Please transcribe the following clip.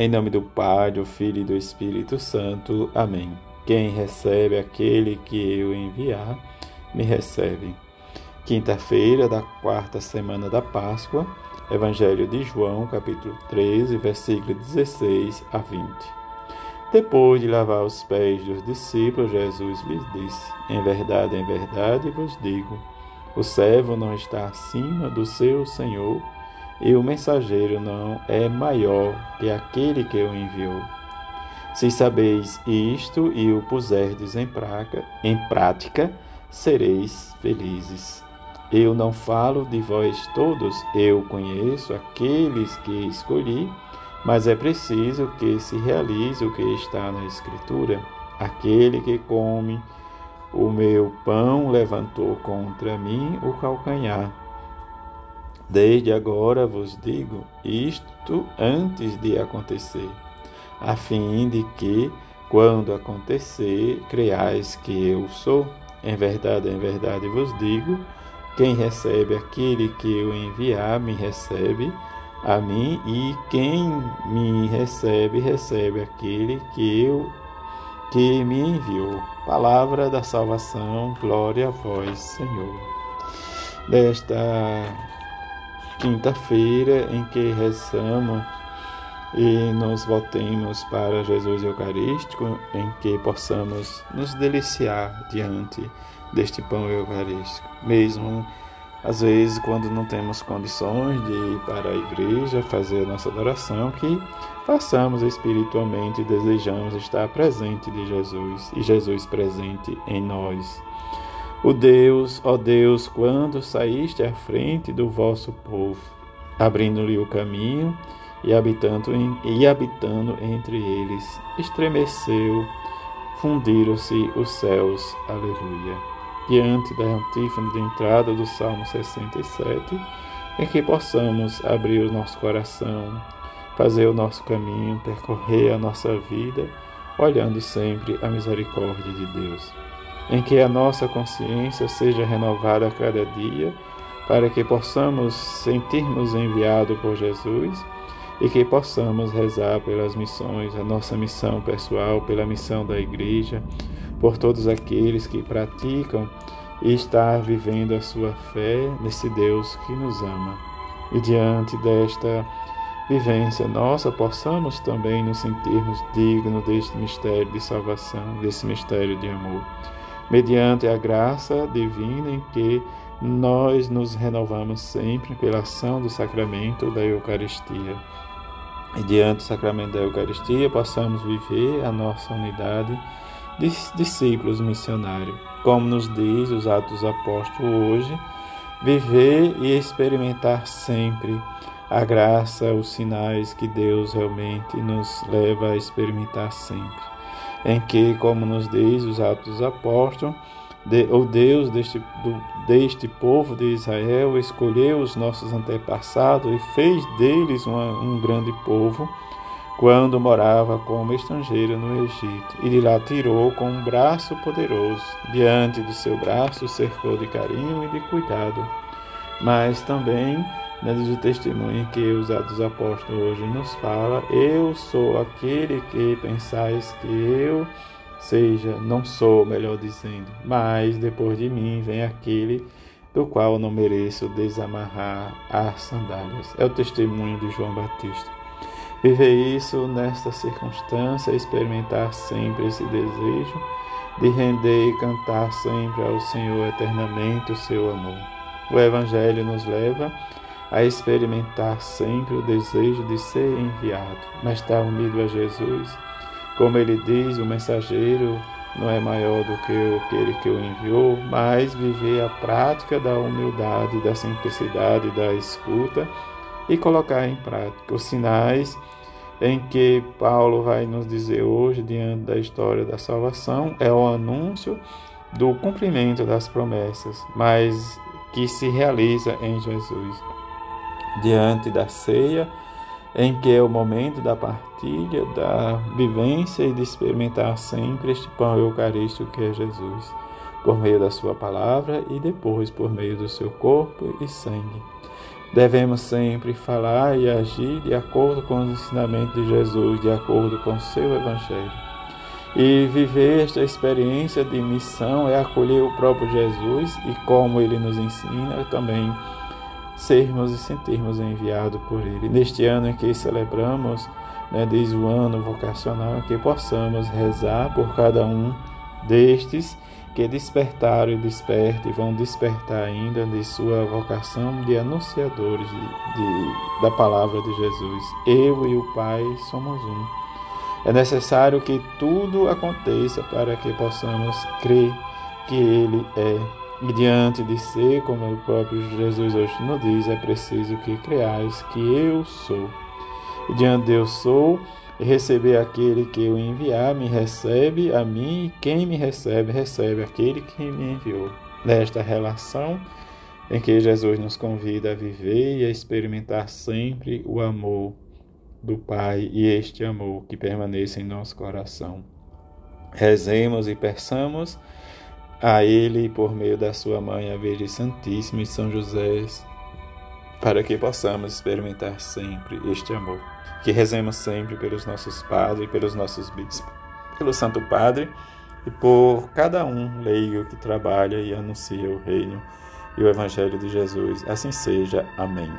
Em nome do Pai, do Filho e do Espírito Santo. Amém. Quem recebe aquele que eu enviar, me recebe. Quinta-feira da quarta semana da Páscoa, Evangelho de João, capítulo 13, versículo 16 a 20. Depois de lavar os pés dos discípulos, Jesus lhes disse: Em verdade, em verdade vos digo, o servo não está acima do seu senhor e o mensageiro não é maior que aquele que o enviou. Se sabeis isto e o puserdes em, praca, em prática, sereis felizes. Eu não falo de vós todos, eu conheço aqueles que escolhi, mas é preciso que se realize o que está na Escritura. Aquele que come o meu pão levantou contra mim o calcanhar. Desde agora vos digo isto antes de acontecer, a fim de que, quando acontecer, creiais que eu sou. Em verdade, em verdade vos digo: quem recebe aquele que eu enviar, me recebe a mim, e quem me recebe, recebe aquele que eu que me enviou. Palavra da salvação, glória a vós, Senhor. Desta quinta-feira em que rezamos e nos voltemos para Jesus Eucarístico, em que possamos nos deliciar diante deste pão eucarístico, mesmo às vezes quando não temos condições de ir para a igreja fazer a nossa adoração, que façamos espiritualmente e desejamos estar presente de Jesus e Jesus presente em nós. O Deus, ó Deus, quando saíste à frente do vosso povo, abrindo-lhe o caminho e habitando, em, e habitando entre eles, estremeceu, fundiram-se os céus. Aleluia. Diante da antífona de entrada do Salmo 67, em que possamos abrir o nosso coração, fazer o nosso caminho, percorrer a nossa vida, olhando sempre a misericórdia de Deus em que a nossa consciência seja renovada a cada dia, para que possamos sentirmos enviados por Jesus e que possamos rezar pelas missões, a nossa missão pessoal, pela missão da igreja, por todos aqueles que praticam e estar vivendo a sua fé nesse Deus que nos ama. E diante desta vivência nossa, possamos também nos sentirmos dignos deste mistério de salvação, desse mistério de amor mediante a graça divina em que nós nos renovamos sempre pela ação do sacramento da Eucaristia. E diante do sacramento da Eucaristia, possamos viver a nossa unidade de discípulos missionários. Como nos diz os Atos Apóstolos hoje, viver e experimentar sempre a graça, os sinais que Deus realmente nos leva a experimentar sempre em que, como nos diz os Atos dos Apóstolos, de, o Deus deste, do, deste povo de Israel escolheu os nossos antepassados e fez deles uma, um grande povo quando morava como estrangeiro no Egito, e de lá tirou com um braço poderoso. Diante do seu braço cercou de carinho e de cuidado, mas também né, diz o testemunho que os Atos Apóstolos hoje nos fala, eu sou aquele que pensais que eu seja, não sou, melhor dizendo, mas depois de mim vem aquele do qual não mereço desamarrar as sandálias. É o testemunho de João Batista. Viver isso nesta circunstância, experimentar sempre esse desejo de render e cantar sempre ao Senhor eternamente o seu amor. O Evangelho nos leva a experimentar sempre o desejo de ser enviado, mas estar unido a Jesus. Como ele diz, o mensageiro não é maior do que aquele que o enviou, mas viver a prática da humildade, da simplicidade, da escuta e colocar em prática os sinais em que Paulo vai nos dizer hoje, diante da história da salvação, é o anúncio do cumprimento das promessas, mas que se realiza em Jesus diante da ceia, em que é o momento da partilha, da vivência e de experimentar sempre este pão eucarístico que é Jesus, por meio da sua palavra e depois por meio do seu corpo e sangue. Devemos sempre falar e agir de acordo com os ensinamentos de Jesus, de acordo com o seu Evangelho. E viver esta experiência de missão é acolher o próprio Jesus e, como ele nos ensina, também sermos e sentirmos enviados por ele. Neste ano em que celebramos, né, desde o ano vocacional, que possamos rezar por cada um destes que despertaram e despertam e vão despertar ainda de sua vocação de anunciadores de, de, da palavra de Jesus. Eu e o Pai somos um. É necessário que tudo aconteça para que possamos crer que Ele é. E diante de ser, como o próprio Jesus hoje nos diz, é preciso que creais que eu sou. E diante de eu sou, receber aquele que eu enviar, me recebe a mim, e quem me recebe, recebe aquele que me enviou. Nesta relação em que Jesus nos convida a viver e a experimentar sempre o amor do Pai e este amor que permaneça em nosso coração. Rezemos e peçamos a Ele por meio da Sua Mãe, a Virgem Santíssima e São José, para que possamos experimentar sempre este amor. Que rezemos sempre pelos nossos padres, pelos nossos bispos, pelo Santo Padre e por cada um leigo que trabalha e anuncia o reino e o Evangelho de Jesus. Assim seja. Amém.